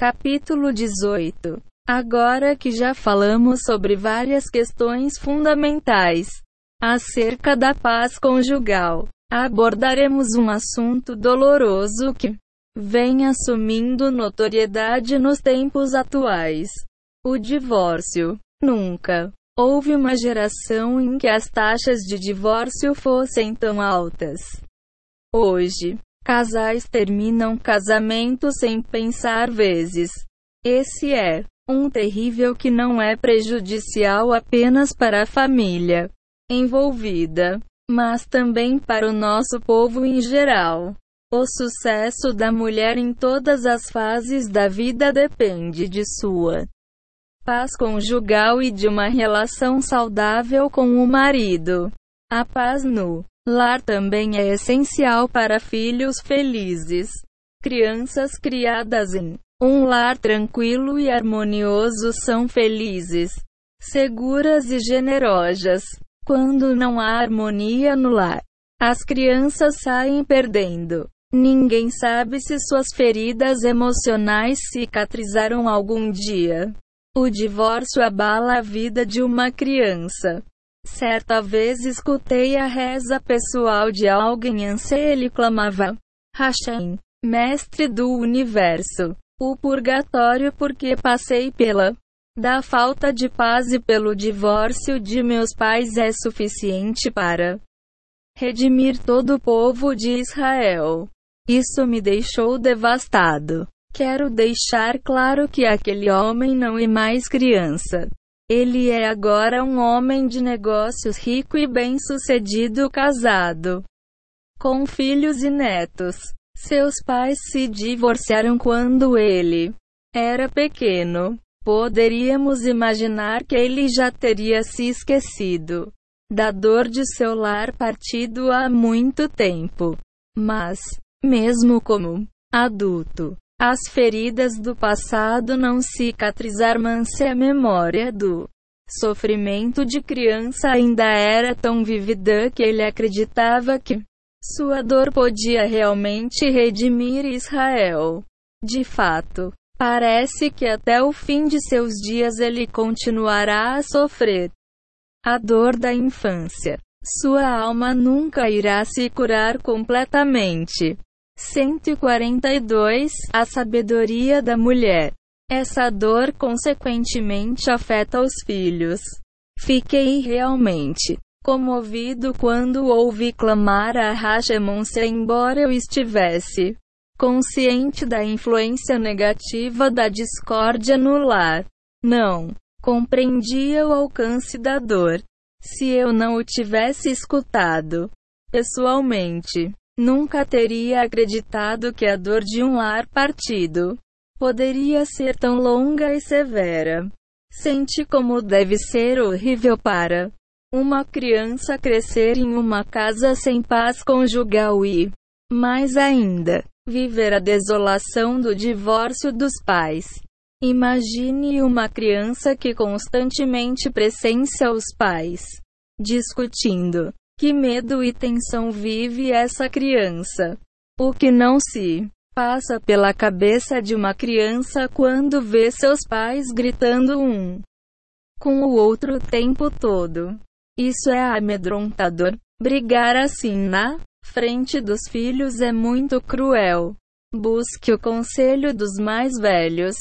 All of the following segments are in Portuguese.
Capítulo 18 Agora que já falamos sobre várias questões fundamentais acerca da paz conjugal, abordaremos um assunto doloroso que vem assumindo notoriedade nos tempos atuais: o divórcio. Nunca houve uma geração em que as taxas de divórcio fossem tão altas. Hoje, casais terminam casamento sem pensar vezes. Esse é um terrível que não é prejudicial apenas para a família envolvida, mas também para o nosso povo em geral. O sucesso da mulher em todas as fases da vida depende de sua paz conjugal e de uma relação saudável com o marido. A paz no lar também é essencial para filhos felizes. Crianças criadas em um lar tranquilo e harmonioso são felizes, seguras e generosas. Quando não há harmonia no lar, as crianças saem perdendo. Ninguém sabe se suas feridas emocionais cicatrizaram algum dia. O divórcio abala a vida de uma criança. Certa vez escutei a reza pessoal de alguém e ele clamava: Hashem, mestre do universo, o purgatório porque passei pela da falta de paz e pelo divórcio de meus pais é suficiente para redimir todo o povo de Israel. Isso me deixou devastado. Quero deixar claro que aquele homem não é mais criança. Ele é agora um homem de negócios rico e bem-sucedido casado com filhos e netos. Seus pais se divorciaram quando ele era pequeno. Poderíamos imaginar que ele já teria se esquecido da dor de seu lar partido há muito tempo. Mas, mesmo como adulto, as feridas do passado não cicatrizaram se a memória do sofrimento de criança ainda era tão vívida que ele acreditava que sua dor podia realmente redimir Israel. De fato, parece que até o fim de seus dias ele continuará a sofrer a dor da infância. Sua alma nunca irá se curar completamente. 142 A sabedoria da mulher. Essa dor consequentemente afeta os filhos. Fiquei realmente comovido quando ouvi clamar a Hashemonse embora eu estivesse consciente da influência negativa da discórdia no lar. Não compreendia o alcance da dor. Se eu não o tivesse escutado pessoalmente, nunca teria acreditado que a dor de um lar partido poderia ser tão longa e severa. Sente como deve ser horrível para uma criança crescer em uma casa sem paz conjugal e, mais ainda, viver a desolação do divórcio dos pais. Imagine uma criança que constantemente presencia os pais discutindo. Que medo e tensão vive essa criança? O que não se passa pela cabeça de uma criança quando vê seus pais gritando um com o outro o tempo todo? Isso é amedrontador. Brigar assim na frente dos filhos é muito cruel. Busque o conselho dos mais velhos.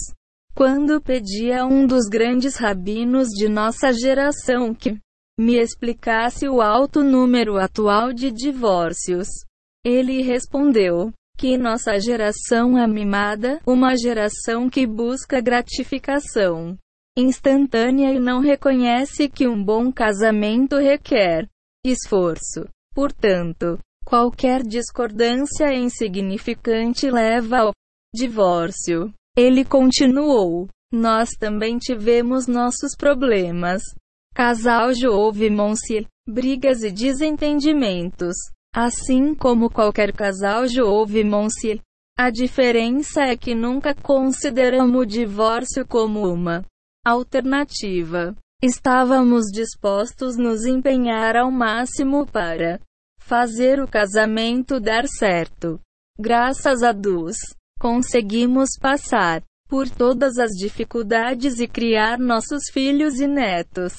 Quando pedi a um dos grandes rabinos de nossa geração que me explicasse o alto número atual de divórcios, ele respondeu que nossa geração é mimada, uma geração que busca gratificação instantânea e não reconhece que um bom casamento requer esforço. Portanto, qualquer discordância insignificante leva ao divórcio. Ele continuou: Nós também tivemos nossos problemas. Casal houve Monsi, brigas e desentendimentos. Assim como qualquer casal houve Monsi. A diferença é que nunca consideramos o divórcio como uma alternativa. Estávamos dispostos nos empenhar ao máximo para fazer o casamento dar certo. Graças a Deus, conseguimos passar por todas as dificuldades e criar nossos filhos e netos.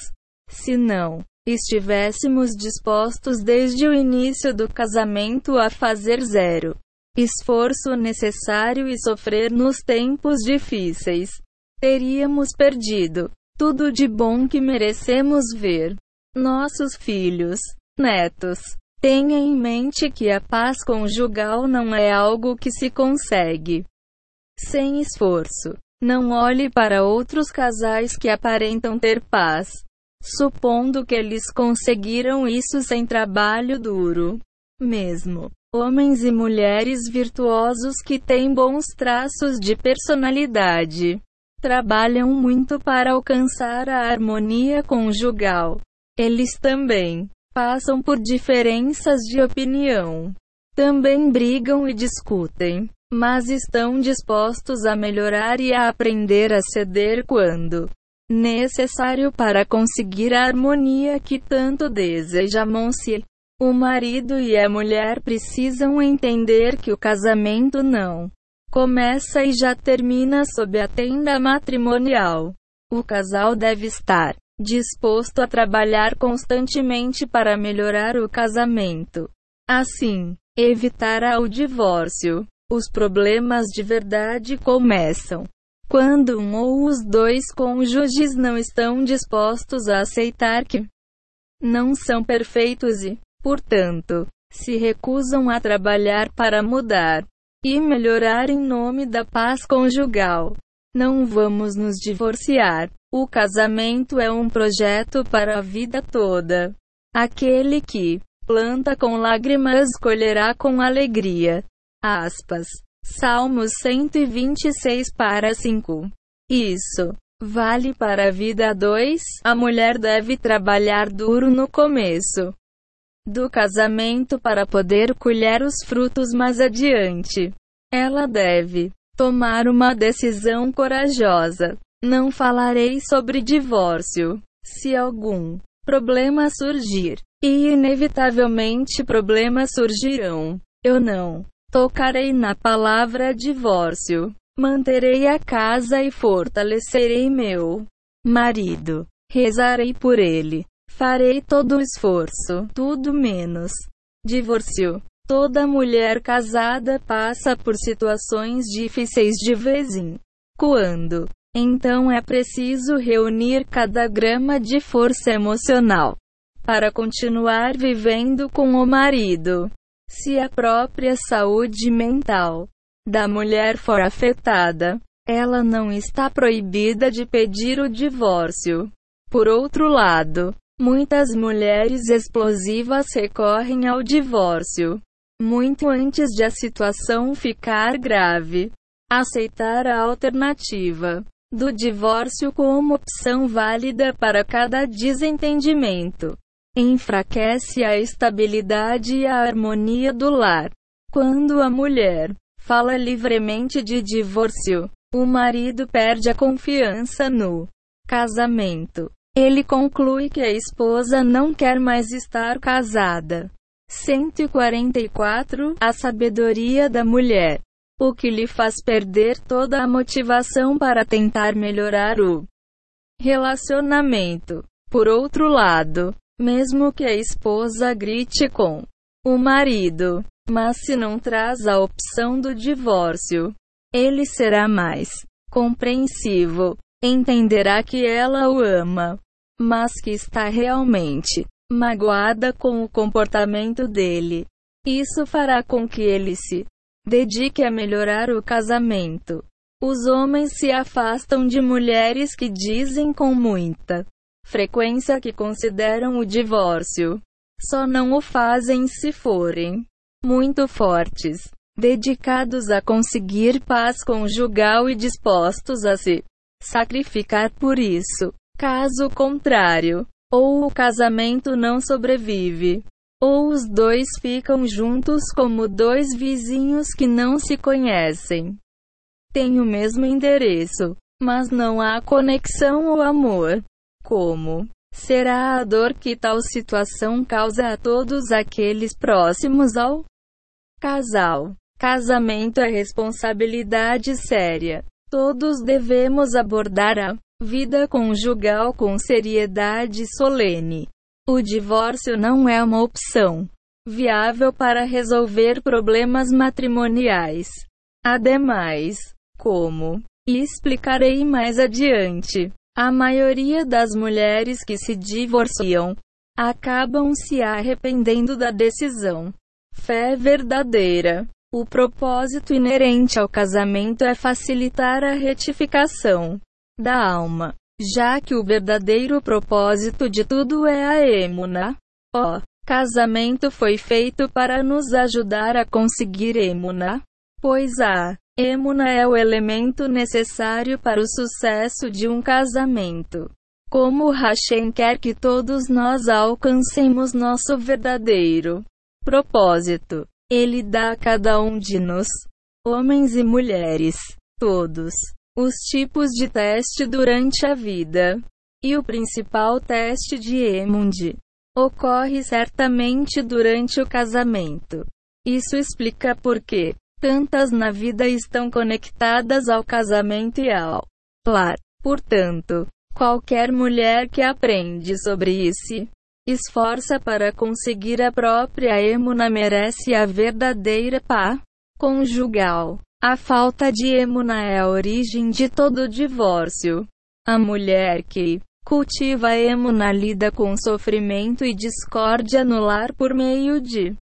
Se não estivéssemos dispostos desde o início do casamento a fazer zero esforço necessário e sofrer nos tempos difíceis, teríamos perdido tudo de bom que merecemos ver. Nossos filhos, netos, tenha em mente que a paz conjugal não é algo que se consegue sem esforço. Não olhe para outros casais que aparentam ter paz, supondo que eles conseguiram isso sem trabalho duro. Mesmo homens e mulheres virtuosos que têm bons traços de personalidade trabalham muito para alcançar a harmonia conjugal. Eles também passam por diferenças de opinião. Também brigam e discutem, mas estão dispostos a melhorar e a aprender a ceder quando necessário para conseguir a harmonia que tanto desejam-se. O marido e a mulher precisam entender que o casamento não começa e já termina sob a tenda matrimonial. O casal deve estar disposto a trabalhar constantemente para melhorar o casamento. Assim, evitará o divórcio. Os problemas de verdade começam quando um ou os dois cônjuges não estão dispostos a aceitar que não são perfeitos e, portanto, se recusam a trabalhar para mudar e melhorar em nome da paz conjugal. Não vamos nos divorciar. O casamento é um projeto para a vida toda. Aquele que planta com lágrimas colherá com alegria. Aspas. Salmos 126 para 5. Isso vale para a vida 2. A mulher deve trabalhar duro no começo do casamento para poder colher os frutos mais adiante. Ela deve tomar uma decisão corajosa. Não falarei sobre divórcio. Se algum problema surgir, e inevitavelmente problemas surgirão, eu não tocarei na palavra divórcio. Manterei a casa e fortalecerei meu marido. Rezarei por ele. Farei todo o esforço, tudo menos divórcio. Toda mulher casada passa por situações difíceis de vez em quando. Então é preciso reunir cada grama de força emocional para continuar vivendo com o marido. Se a própria saúde mental da mulher for afetada, ela não está proibida de pedir o divórcio. Por outro lado, Muitas mulheres explosivas recorrem ao divórcio muito antes de a situação ficar grave. Aceitar a alternativa do divórcio como opção válida para cada desentendimento enfraquece a estabilidade e a harmonia do lar. Quando a mulher fala livremente de divórcio, o marido perde a confiança no casamento. Ele conclui que a esposa não quer mais estar casada. 144 A sabedoria da mulher. O que lhe faz perder toda a motivação para tentar melhorar o relacionamento. Por outro lado, mesmo que a esposa grite com o marido, mas se não traz a opção do divórcio, ele será mais compreensivo entenderá que ela o ama, mas que está realmente magoada com o comportamento dele. Isso fará com que ele se dedique a melhorar o casamento. Os homens se afastam de mulheres que dizem com muita frequência que consideram o divórcio. Só não o fazem se forem muito fortes, dedicados a conseguir paz conjugal e dispostos a se sacrificar por isso. Caso contrário, ou o casamento não sobrevive, ou os dois ficam juntos como dois vizinhos que não se conhecem. Têm o mesmo endereço, mas não há conexão ou amor. Como será a dor que tal situação causa a todos aqueles próximos ao casal? Casamento é responsabilidade séria. Todos devemos abordar a vida conjugal com seriedade solene. O divórcio não é uma opção viável para resolver problemas matrimoniais. Ademais, como explicarei mais adiante, a maioria das mulheres que se divorciam acabam se arrependendo da decisão. Fé verdadeira. O propósito inerente ao casamento é facilitar a retificação da alma, já que o verdadeiro propósito de tudo é a emuna. O casamento foi feito para nos ajudar a conseguir emuna, pois a emuna é o elemento necessário para o sucesso de um casamento. Como Hashem quer que todos nós alcancemos nosso verdadeiro propósito, Ele dá a cada um de nós, homens e mulheres, todos, os tipos de teste durante a vida. E o principal teste de Emund ocorre certamente durante o casamento. Isso explica por que tantas na vida estão conectadas ao casamento e ao lar. Portanto, Qualquer mulher que aprende sobre isso, esforça para conseguir a própria emuna merece a verdadeira pá conjugal. A falta de emuna é a origem de todo divórcio. A mulher que cultiva emuna lida com sofrimento e discórdia no lar por meio de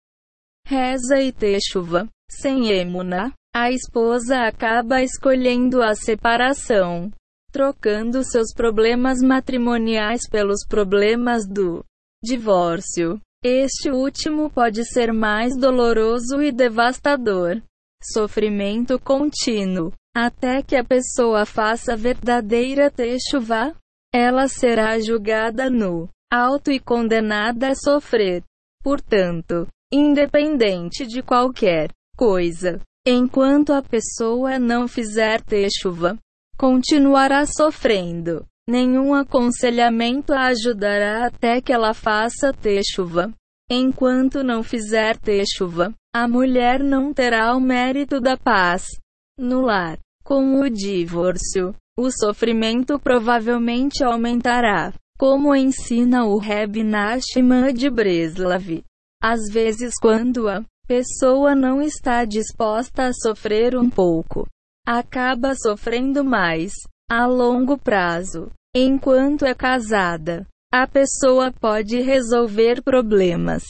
reza e chuva. Sem emuna, a esposa acaba escolhendo a separação trocando seus problemas matrimoniais pelos problemas do divórcio. Este último pode ser mais doloroso e devastador. Sofrimento contínuo. Até que a pessoa faça verdadeira techuva, ela será julgada no alto e condenada a sofrer. Portanto, independente de qualquer coisa, enquanto a pessoa não fizer techuva, continuará sofrendo. Nenhum aconselhamento a ajudará até que ela faça chuva. Enquanto não fizer chuva, a mulher não terá o mérito da paz no lar. Com o divórcio, o sofrimento provavelmente aumentará, como ensina o Reb Nachman de Breslav. Às vezes, quando a pessoa não está disposta a sofrer um pouco, acaba sofrendo mais a longo prazo. Enquanto é casada, a pessoa pode resolver problemas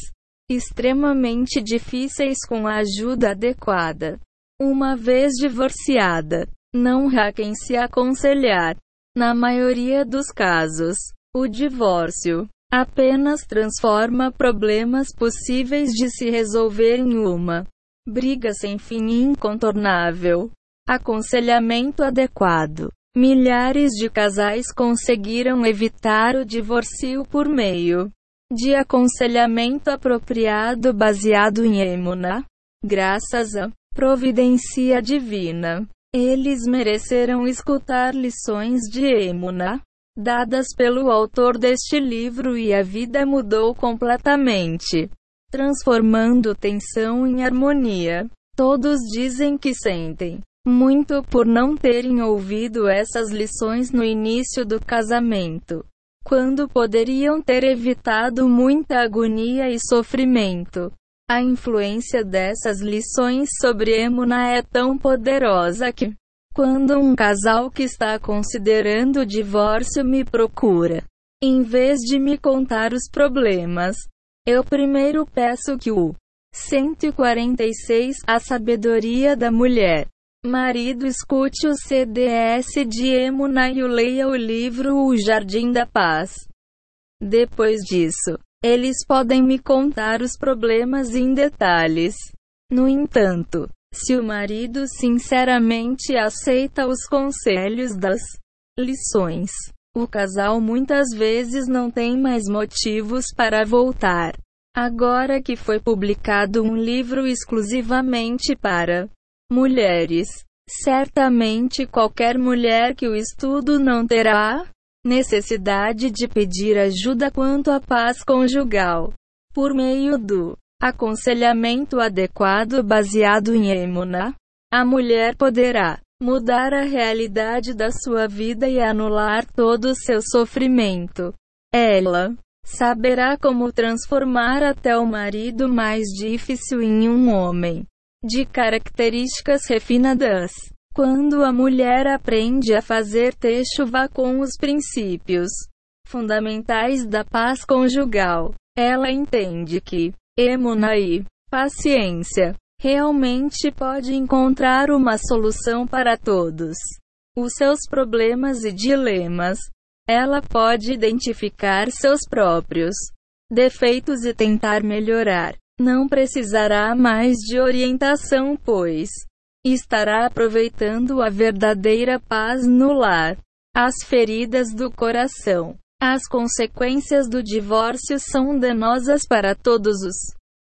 extremamente difíceis com a ajuda adequada. Uma vez divorciada, não há quem se aconselhar. Na maioria dos casos, o divórcio apenas transforma problemas possíveis de se resolver em uma briga sem fim incontornável. Aconselhamento adequado. Milhares de casais conseguiram evitar o divórcio por meio de aconselhamento apropriado baseado em emuna. Graças à providência divina, eles mereceram escutar lições de emuna dadas pelo autor deste livro e a vida mudou completamente, transformando tensão em harmonia. Todos dizem que sentem muito por não terem ouvido essas lições no início do casamento, quando poderiam ter evitado muita agonia e sofrimento. A influência dessas lições sobre Emuna é tão poderosa que, quando um casal que está considerando o divórcio me procura, em vez de me contar os problemas, eu primeiro peço que o 146 A sabedoria da mulher Marido escute o CDS de Emuna e leia o livro O Jardim da Paz. Depois disso, eles podem me contar os problemas em detalhes. No entanto, se o marido sinceramente aceita os conselhos das lições, o casal muitas vezes não tem mais motivos para voltar. Agora que foi publicado um livro exclusivamente para mulheres. Certamente qualquer mulher que o estudo não terá necessidade de pedir ajuda quanto à paz conjugal. Por meio do aconselhamento adequado baseado em emuna, a mulher poderá mudar a realidade da sua vida e anular todo o seu sofrimento. Ela saberá como transformar até o marido mais difícil em um homem de características refinadas. Quando a mulher aprende a fazer techuva com os princípios fundamentais da paz conjugal, ela entende que emuna e paciência realmente pode encontrar uma solução para todos os seus problemas e dilemas. Ela pode identificar seus próprios defeitos e tentar melhorar. Não precisará mais de orientação, pois estará aproveitando a verdadeira paz no lar. As feridas do coração. As consequências do divórcio são danosas para todos os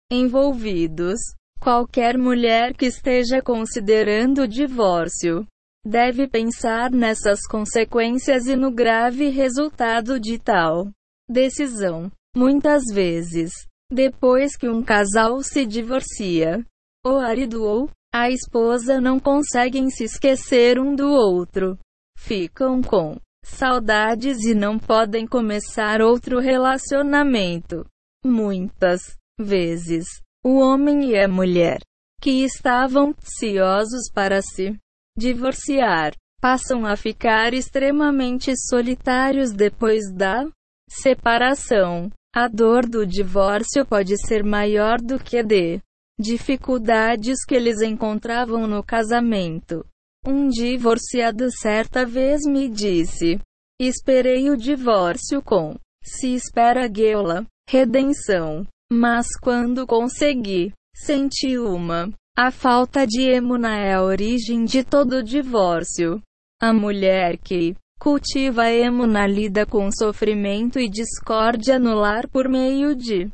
envolvidos. Qualquer mulher que esteja considerando o divórcio deve pensar nessas consequências e no grave resultado de tal decisão. Muitas vezes, depois que um casal se divorcia, o marido ou a esposa não conseguem se esquecer um do outro. Ficam com saudades e não podem começar outro relacionamento. Muitas vezes, o homem e a mulher, que estavam ansiosos para se divorciar, passam a ficar extremamente solitários depois da separação. A dor do divórcio pode ser maior do que de dificuldades que eles encontravam no casamento. Um divorciado certa vez me disse: Esperei o divórcio com se espera guela, redenção. Mas quando consegui, senti uma. A falta de emuna é a origem de todo divórcio. A mulher que cultiva emuna lida com sofrimento e discórdia no lar por meio de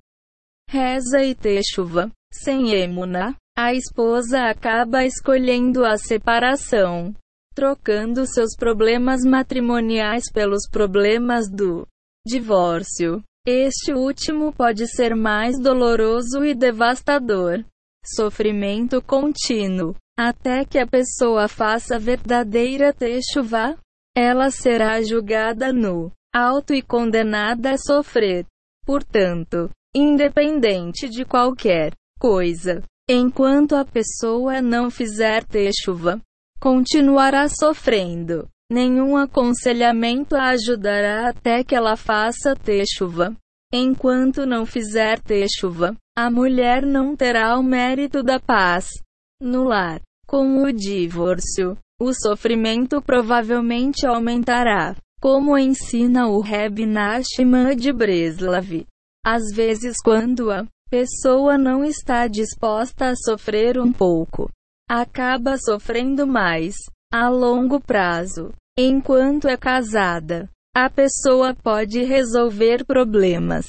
reza e techuva. Sem emuna, a esposa acaba escolhendo a separação, trocando seus problemas matrimoniais pelos problemas do divórcio. Este último pode ser mais doloroso e devastador. Sofrimento contínuo. Até que a pessoa faça verdadeira techuva, ela será julgada no alto e condenada a sofrer. Portanto, independente de qualquer coisa, enquanto a pessoa não fizer techuva, continuará sofrendo. Nenhum aconselhamento a ajudará até que ela faça techuva. Enquanto não fizer techuva, a mulher não terá o mérito da paz no lar. Com o divórcio, o sofrimento provavelmente aumentará, como ensina o Reb Nachman de Breslav. Às vezes, quando a pessoa não está disposta a sofrer um pouco, acaba sofrendo mais a longo prazo. Enquanto é casada, a pessoa pode resolver problemas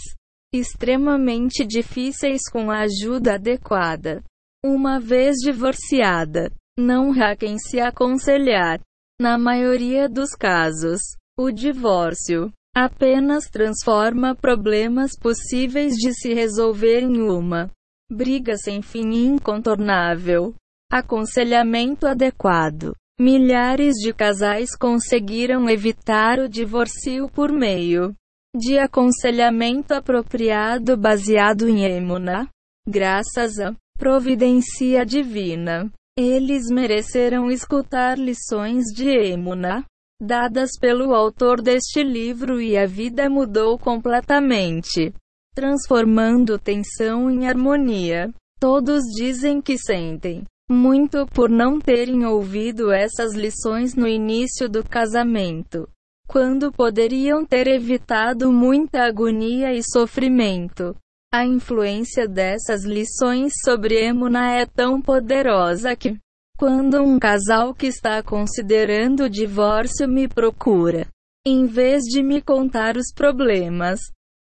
extremamente difíceis com a ajuda adequada. Uma vez divorciada, não há quem se aconselhar. Na maioria dos casos, o divórcio apenas transforma problemas possíveis de se resolver em uma briga sem fim incontornável. Aconselhamento adequado. Milhares de casais conseguiram evitar o divórcio por meio de aconselhamento apropriado baseado em emuna, graças à providência divina. Eles mereceram escutar lições de emuna dadas pelo autor deste livro e a vida mudou completamente, transformando tensão em harmonia. Todos dizem que sentem muito por não terem ouvido essas lições no início do casamento, quando poderiam ter evitado muita agonia e sofrimento. A influência dessas lições sobre Emuna é tão poderosa que, quando um casal que está considerando o divórcio me procura, em vez de me contar os problemas,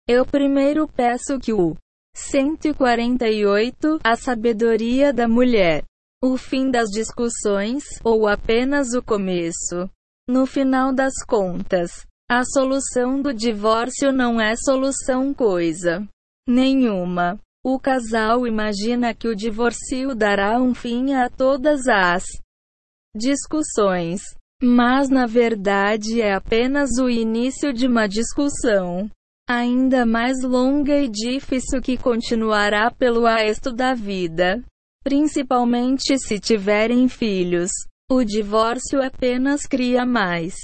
eu primeiro peço que o 148 A sabedoria da mulher o fim das discussões, ou apenas o começo. No final das contas, a solução do divórcio não é solução coisa nenhuma. O casal imagina que o divórcio dará um fim a todas as discussões. Mas na verdade é apenas o início de uma discussão ainda mais longa e difícil que continuará pelo resto da vida. Principalmente se tiverem filhos. O divórcio apenas cria mais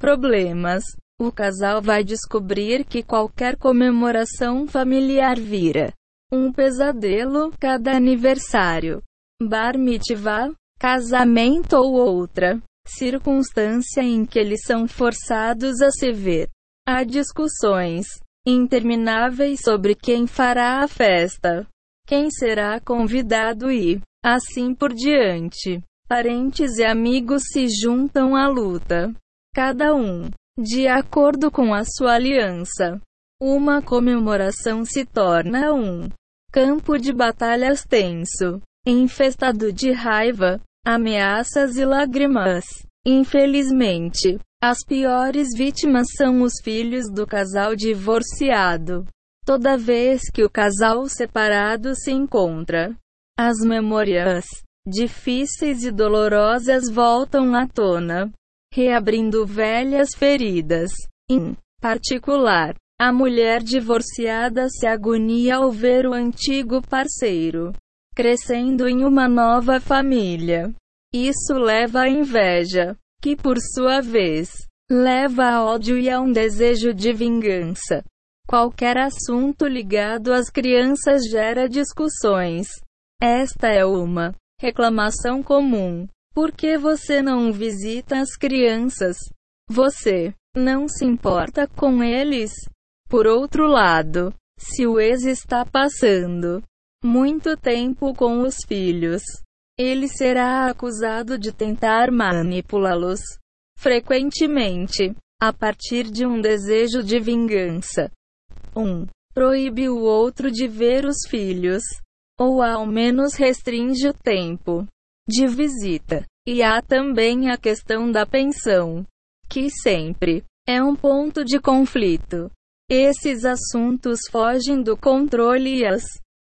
problemas. O casal vai descobrir que qualquer comemoração familiar vira um pesadelo, cada aniversário, bar mitzvah, casamento ou outra circunstância em que eles são forçados a se ver. Há discussões intermináveis sobre quem fará a festa, quem será convidado e assim por diante. Parentes e amigos se juntam à luta, cada um de acordo com a sua aliança. Uma comemoração se torna um campo de batalhas tenso, infestado de raiva, ameaças e lágrimas. Infelizmente, as piores vítimas são os filhos do casal divorciado. Toda vez que o casal separado se encontra, as memórias difíceis e dolorosas voltam à tona, reabrindo velhas feridas. Em particular, a mulher divorciada se agonia ao ver o antigo parceiro crescendo em uma nova família. Isso leva à inveja, que por sua vez leva a ódio e a um desejo de vingança. Qualquer assunto ligado às crianças gera discussões. Esta é uma reclamação comum. Por que você não visita as crianças? Você não se importa com eles? Por outro lado, se o ex está passando muito tempo com os filhos, ele será acusado de tentar manipulá-los frequentemente, a partir de um desejo de vingança. 1. Um, proíbe o outro de ver os filhos, ou ao menos restringe o tempo de visita. E há também a questão da pensão, que sempre é um ponto de conflito. Esses assuntos fogem do controle e as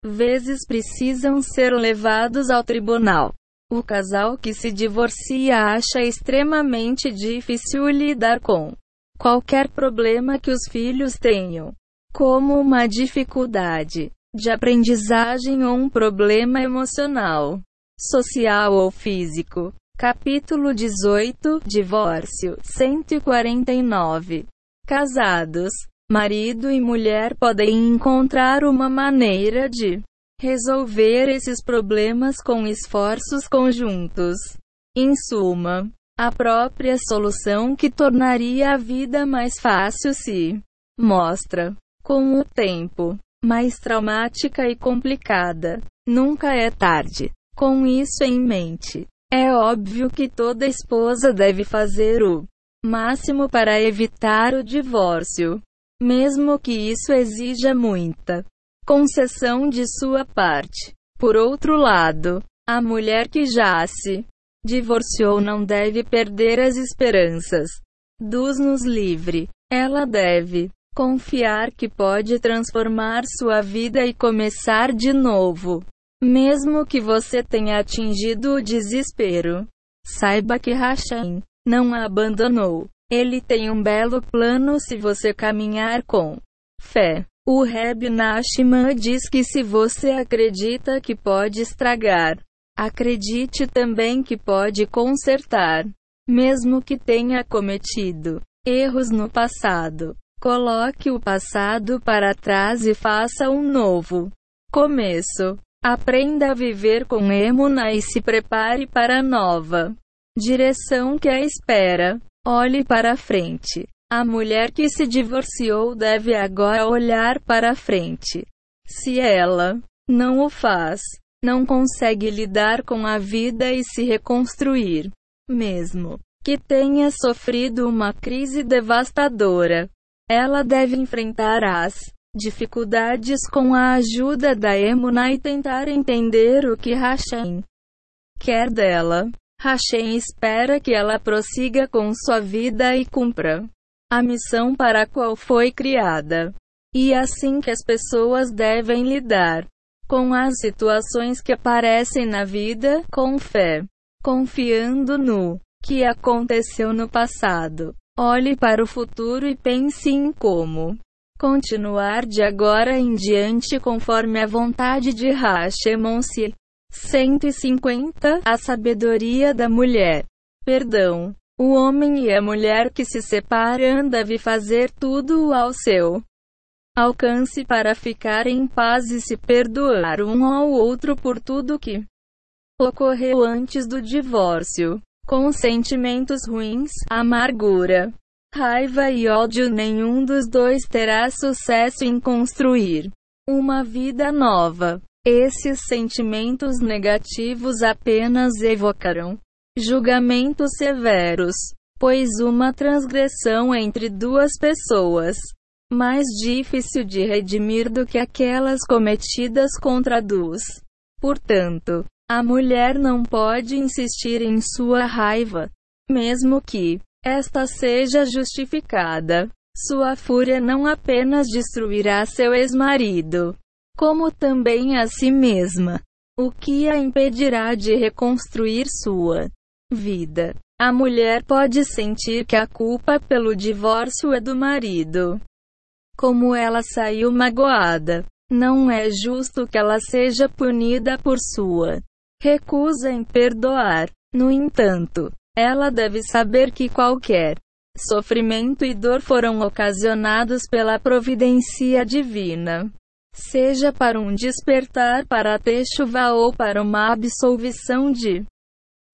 vezes precisam ser levados ao tribunal. O casal que se divorcia acha extremamente difícil lidar com qualquer problema que os filhos tenham, como uma dificuldade de aprendizagem ou um problema emocional, social ou físico. Capítulo 18 Divórcio 149 Casados marido e mulher podem encontrar uma maneira de resolver esses problemas com esforços conjuntos. Em suma, a própria solução que tornaria a vida mais fácil se mostra, com o tempo, mais traumática e complicada. Nunca é tarde. Com isso em mente, é óbvio que toda esposa deve fazer o máximo para evitar o divórcio mesmo que isso exija muita concessão de sua parte. Por outro lado, a mulher que já se divorciou não deve perder as esperanças. Deus nos livre. Ela deve confiar que pode transformar sua vida e começar de novo. Mesmo que você tenha atingido o desespero, saiba que Hashem não a abandonou. Ele tem um belo plano se você caminhar com fé. O Reb Nashman diz que se você acredita que pode estragar, acredite também que pode consertar. Mesmo que tenha cometido erros no passado, coloque o passado para trás e faça um novo começo. Aprenda a viver com Emuna e se prepare para a nova direção que a espera. Olhe para frente. A mulher que se divorciou deve agora olhar para frente. Se ela não o faz, não consegue lidar com a vida e se reconstruir, mesmo que tenha sofrido uma crise devastadora. Ela deve enfrentar as dificuldades com a ajuda da Emuna e tentar entender o que Hashem quer dela. Hashem espera que ela prossiga com sua vida e cumpra a missão para a qual foi criada. E é assim que as pessoas devem lidar com as situações que aparecem na vida, com fé, confiando no que aconteceu no passado. Olhe para o futuro e pense em como continuar de agora em diante conforme a vontade de Hashemon-se. 150 A sabedoria da mulher. Perdão. O homem e a mulher que se separam devem fazer tudo ao seu alcance para ficar em paz e se perdoar um ao outro por tudo que ocorreu antes do divórcio. Com sentimentos ruins, amargura, raiva e ódio, nenhum dos dois terá sucesso em construir uma vida nova. Esses sentimentos negativos apenas evocarão julgamentos severos, pois uma transgressão entre duas pessoas mais difícil de redimir do que aquelas cometidas contra dos. Portanto, a mulher não pode insistir em sua raiva, mesmo que esta seja justificada. Sua fúria não apenas destruirá seu ex-marido, como também a si mesma, o que a impedirá de reconstruir sua vida. A mulher pode sentir que a culpa pelo divórcio é do marido. Como ela saiu magoada, não é justo que ela seja punida por sua recusa em perdoar. No entanto, ela deve saber que qualquer sofrimento e dor foram ocasionados pela providência divina. Seja para um despertar para a techuva ou para uma absolvição de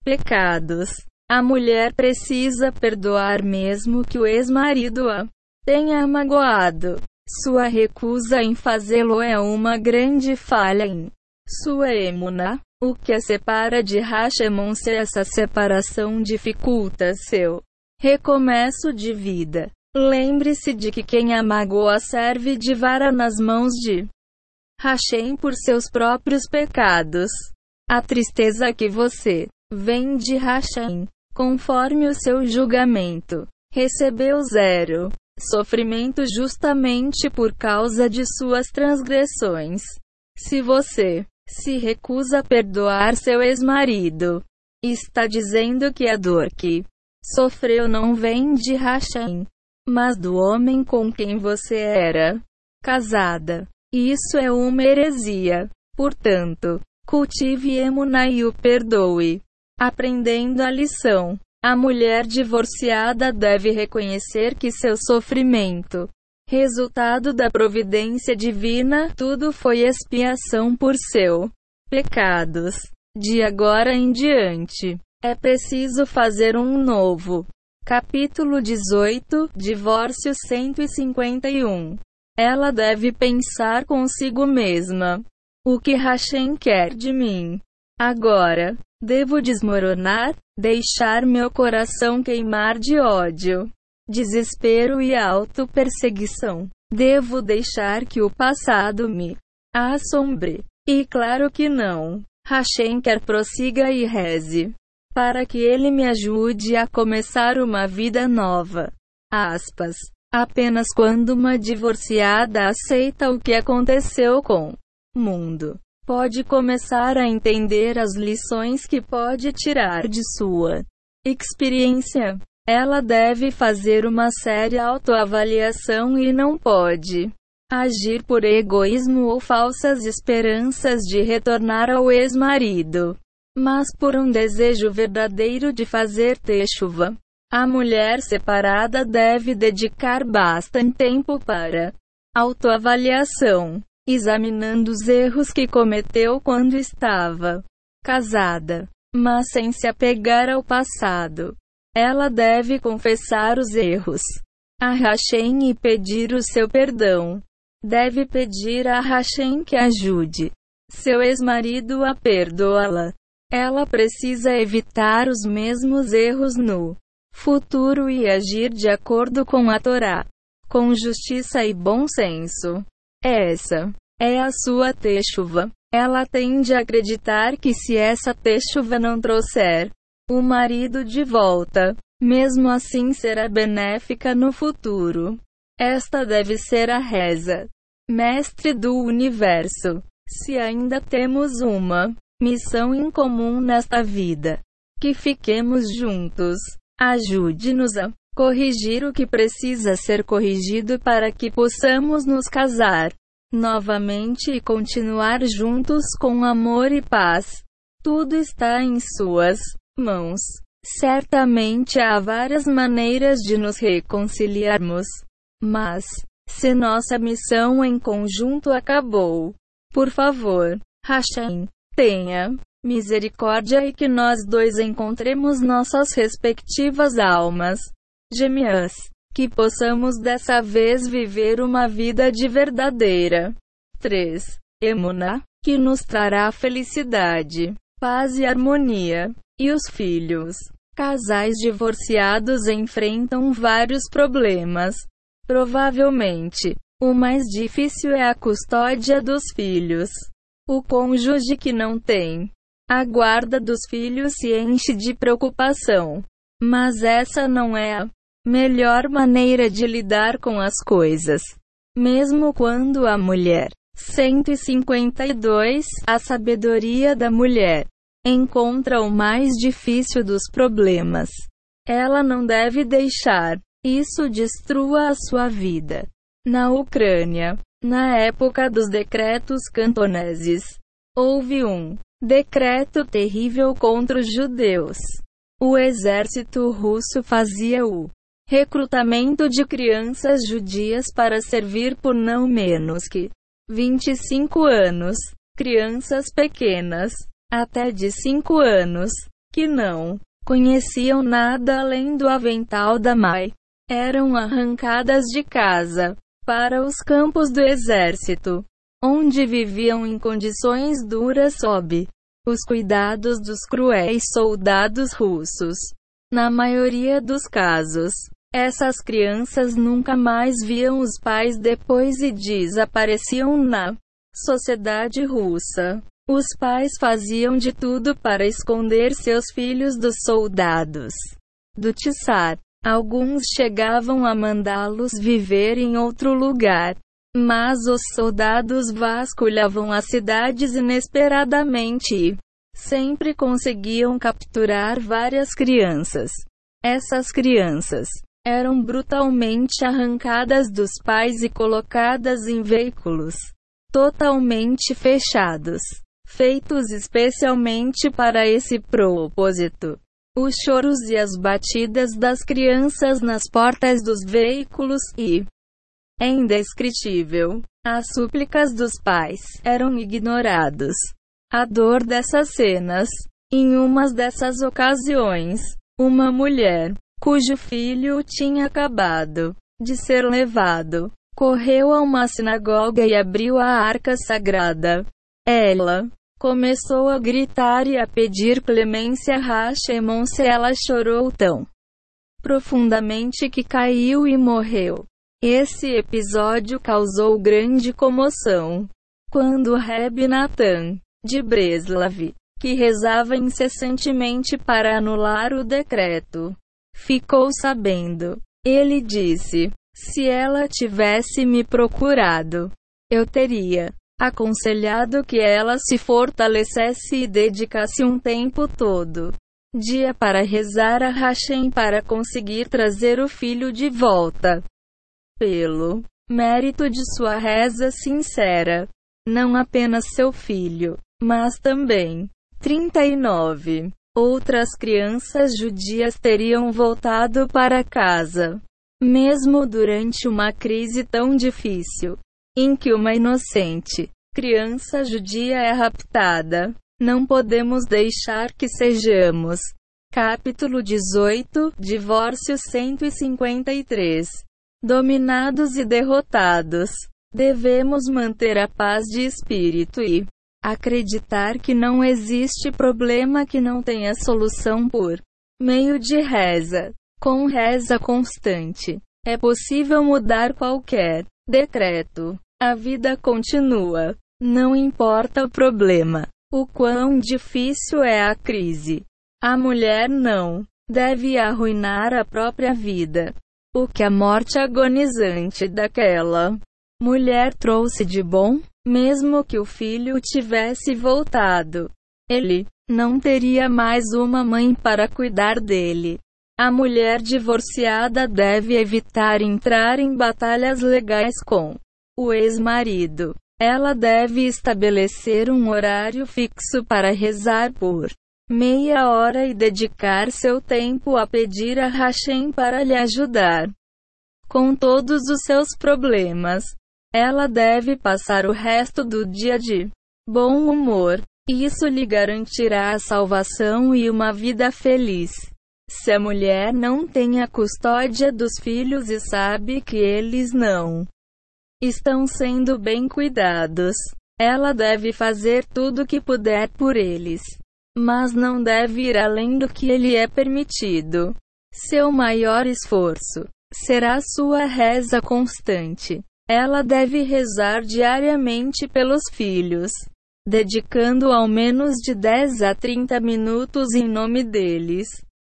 pecados. A mulher precisa perdoar mesmo que o ex-marido a tenha magoado. Sua recusa em fazê-lo é uma grande falha em sua emuna. O que a separa de Hashemon se essa separação dificulta seu recomeço de vida. Lembre-se de que quem a serve de vara nas mãos de Hashem por seus próprios pecados. A tristeza que você vem de Hashem, conforme o seu julgamento, recebeu zero sofrimento justamente por causa de suas transgressões. Se você se recusa a perdoar seu ex-marido. Está dizendo que a dor que sofreu não vem de Hashem, mas do homem com quem você era casada. Isso é uma heresia. Portanto, cultive Emuná e o perdoe. Aprendendo a lição, a mulher divorciada deve reconhecer que seu sofrimento resultado da providência divina, tudo foi expiação por seu pecados. De agora em diante, é preciso fazer um novo. Capítulo 18 Divórcio 151 Ela deve pensar consigo mesma: O que Hashem quer de mim? Agora, devo desmoronar, deixar meu coração queimar de ódio desespero e auto-perseguição. Devo deixar que o passado me assombre. E claro que não. Hashem quer prossiga e reze. Para que ele me ajude a começar uma vida nova. Aspas. Apenas quando uma divorciada aceita o que aconteceu com o mundo, pode começar a entender as lições que pode tirar de sua experiência. Ela deve fazer uma séria autoavaliação e não pode agir por egoísmo ou falsas esperanças de retornar ao ex-marido, mas por um desejo verdadeiro de fazer techuva. A mulher separada deve dedicar bastante tempo para autoavaliação, examinando os erros que cometeu quando estava casada, mas sem se apegar ao passado. Ela deve confessar os erros a Hashem e pedir o seu perdão. Deve pedir a Hashem que ajude seu ex-marido a perdoá-la. Ela precisa evitar os mesmos erros no futuro e agir de acordo com a Torá, com justiça e bom senso. Essa é a sua techuva. Ela tende a acreditar que se essa techuva não trouxer o marido de volta. Mesmo assim será benéfica no futuro. Esta deve ser a reza. Mestre do universo. Se ainda temos uma missão em comum nesta vida, que fiquemos juntos. Ajude-nos a corrigir o que precisa ser corrigido para que possamos nos casar novamente e continuar juntos com amor e paz. Tudo está em Suas mãos. Certamente há várias maneiras de nos reconciliarmos. Mas, se nossa missão em conjunto acabou, por favor, Hashem, tenha misericórdia e que nós dois encontremos nossas respectivas almas gêmeas, que possamos dessa vez viver uma vida de verdadeira 3. Emuna, que nos trará felicidade, paz e harmonia. E os filhos. Casais divorciados enfrentam vários problemas. Provavelmente, o mais difícil é a custódia dos filhos. O cônjuge que não tem a guarda dos filhos se enche de preocupação. Mas essa não é a melhor maneira de lidar com as coisas. Mesmo quando a mulher. 152 A sabedoria da mulher encontra o mais difícil dos problemas. Ela não deve deixar isso destrua a sua vida. Na Ucrânia, na época dos decretos cantoneses, houve um decreto terrível contra os judeus. O exército russo fazia o recrutamento de crianças judias para servir por não menos que 25 anos, crianças pequenas, até de 5 anos, que não conheciam nada além do avental da mãe, eram arrancadas de casa para os campos do exército onde viviam em condições duras sob os cuidados dos cruéis soldados russos. Na maioria dos casos, essas crianças nunca mais viam os pais depois e desapareciam na sociedade russa. Os pais faziam de tudo para esconder seus filhos dos soldados do Tsar. Alguns chegavam a mandá-los viver em outro lugar, mas os soldados vasculhavam as cidades inesperadamente e sempre conseguiam capturar várias crianças. Essas crianças eram brutalmente arrancadas dos pais e colocadas em veículos totalmente fechados, feitos especialmente para esse propósito. Os choros e as batidas das crianças nas portas dos veículos e é indescritível. As súplicas dos pais eram ignorados. A dor dessas cenas. Em uma dessas ocasiões, uma mulher, cujo filho tinha acabado de ser levado, correu a uma sinagoga e abriu a arca sagrada. Ela começou a gritar e a pedir clemência a Hashemon se ela chorou tão profundamente que caiu e morreu. Esse episódio causou grande comoção. Quando Reb Natan, de Breslav, que rezava incessantemente para anular o decreto, ficou sabendo, ele disse: Se ela tivesse me procurado, eu teria aconselhado que ela se fortalecesse e dedicasse um tempo todo dia para rezar a Hashem para conseguir trazer o filho de volta. Pelo mérito de sua reza sincera, não apenas seu filho, mas também 39 outras crianças judias teriam voltado para casa, mesmo durante uma crise tão difícil, em que uma inocente criança judia é raptada. Não podemos deixar que sejamos. Capítulo 18 Divórcio 153 dominados e derrotados. Devemos manter a paz de espírito e acreditar que não existe problema que não tenha solução por meio de reza. Com reza constante, é possível mudar qualquer decreto. A vida continua. Não importa o problema, o quão difícil é a crise. A mulher não deve arruinar a própria vida. O que a morte agonizante daquela mulher trouxe de bom, mesmo que o filho tivesse voltado. Ele não teria mais uma mãe para cuidar dele. A mulher divorciada deve evitar entrar em batalhas legais com o ex-marido. Ela deve estabelecer um horário fixo para rezar por meia hora e dedicar seu tempo a pedir a Hashem para lhe ajudar com todos os seus problemas. Ela deve passar o resto do dia de bom humor. Isso lhe garantirá a salvação e uma vida feliz. Se a mulher não tem a custódia dos filhos e sabe que eles não estão sendo bem cuidados, ela deve fazer tudo o que puder por eles, mas não deve ir além do que lhe é permitido. Seu maior esforço será sua reza constante. Ela deve rezar diariamente pelos filhos, dedicando ao menos de 10 a 30 minutos em nome deles.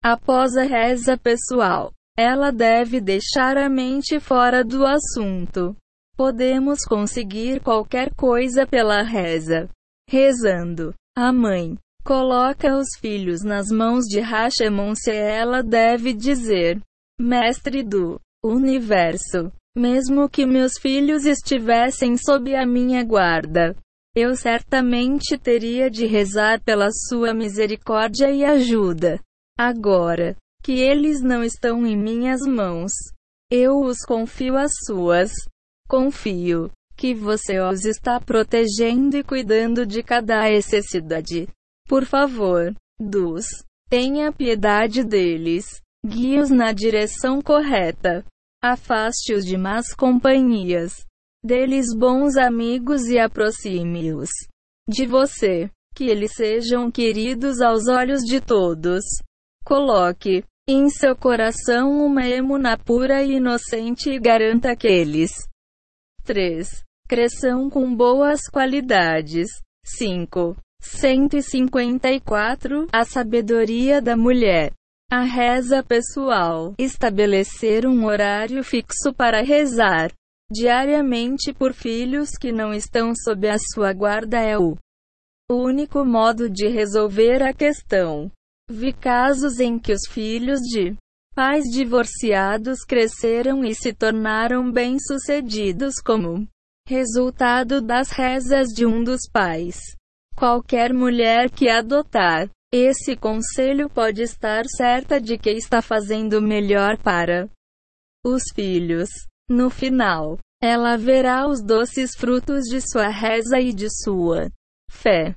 Após a reza pessoal, ela deve deixar a mente fora do assunto. Podemos conseguir qualquer coisa pela reza. Rezando. A mãe coloca os filhos nas mãos de Hashemon se ela deve dizer: Mestre do universo, mesmo que meus filhos estivessem sob a minha guarda, eu certamente teria de rezar pela sua misericórdia e ajuda. Agora que eles não estão em minhas mãos, eu os confio às suas. Confio que você os está protegendo e cuidando de cada necessidade. Por favor, dos, tenha piedade deles, guie-os na direção correta. Afaste-os de más companhias. Deles bons amigos e aproxime-os de você. Que eles sejam queridos aos olhos de todos. Coloque em seu coração uma emuna pura e inocente e garanta que eles 3. Cresçam com boas qualidades. 5. 154. A sabedoria da mulher. A reza pessoal. Estabelecer um horário fixo para rezar diariamente por filhos que não estão sob a sua guarda é o único modo de resolver a questão. Vi casos em que os filhos de pais divorciados cresceram e se tornaram bem-sucedidos como resultado das rezas de um dos pais. Qualquer mulher que adotar esse conselho pode estar certa de que está fazendo melhor para os filhos. No final, ela verá os doces frutos de sua reza e de sua fé.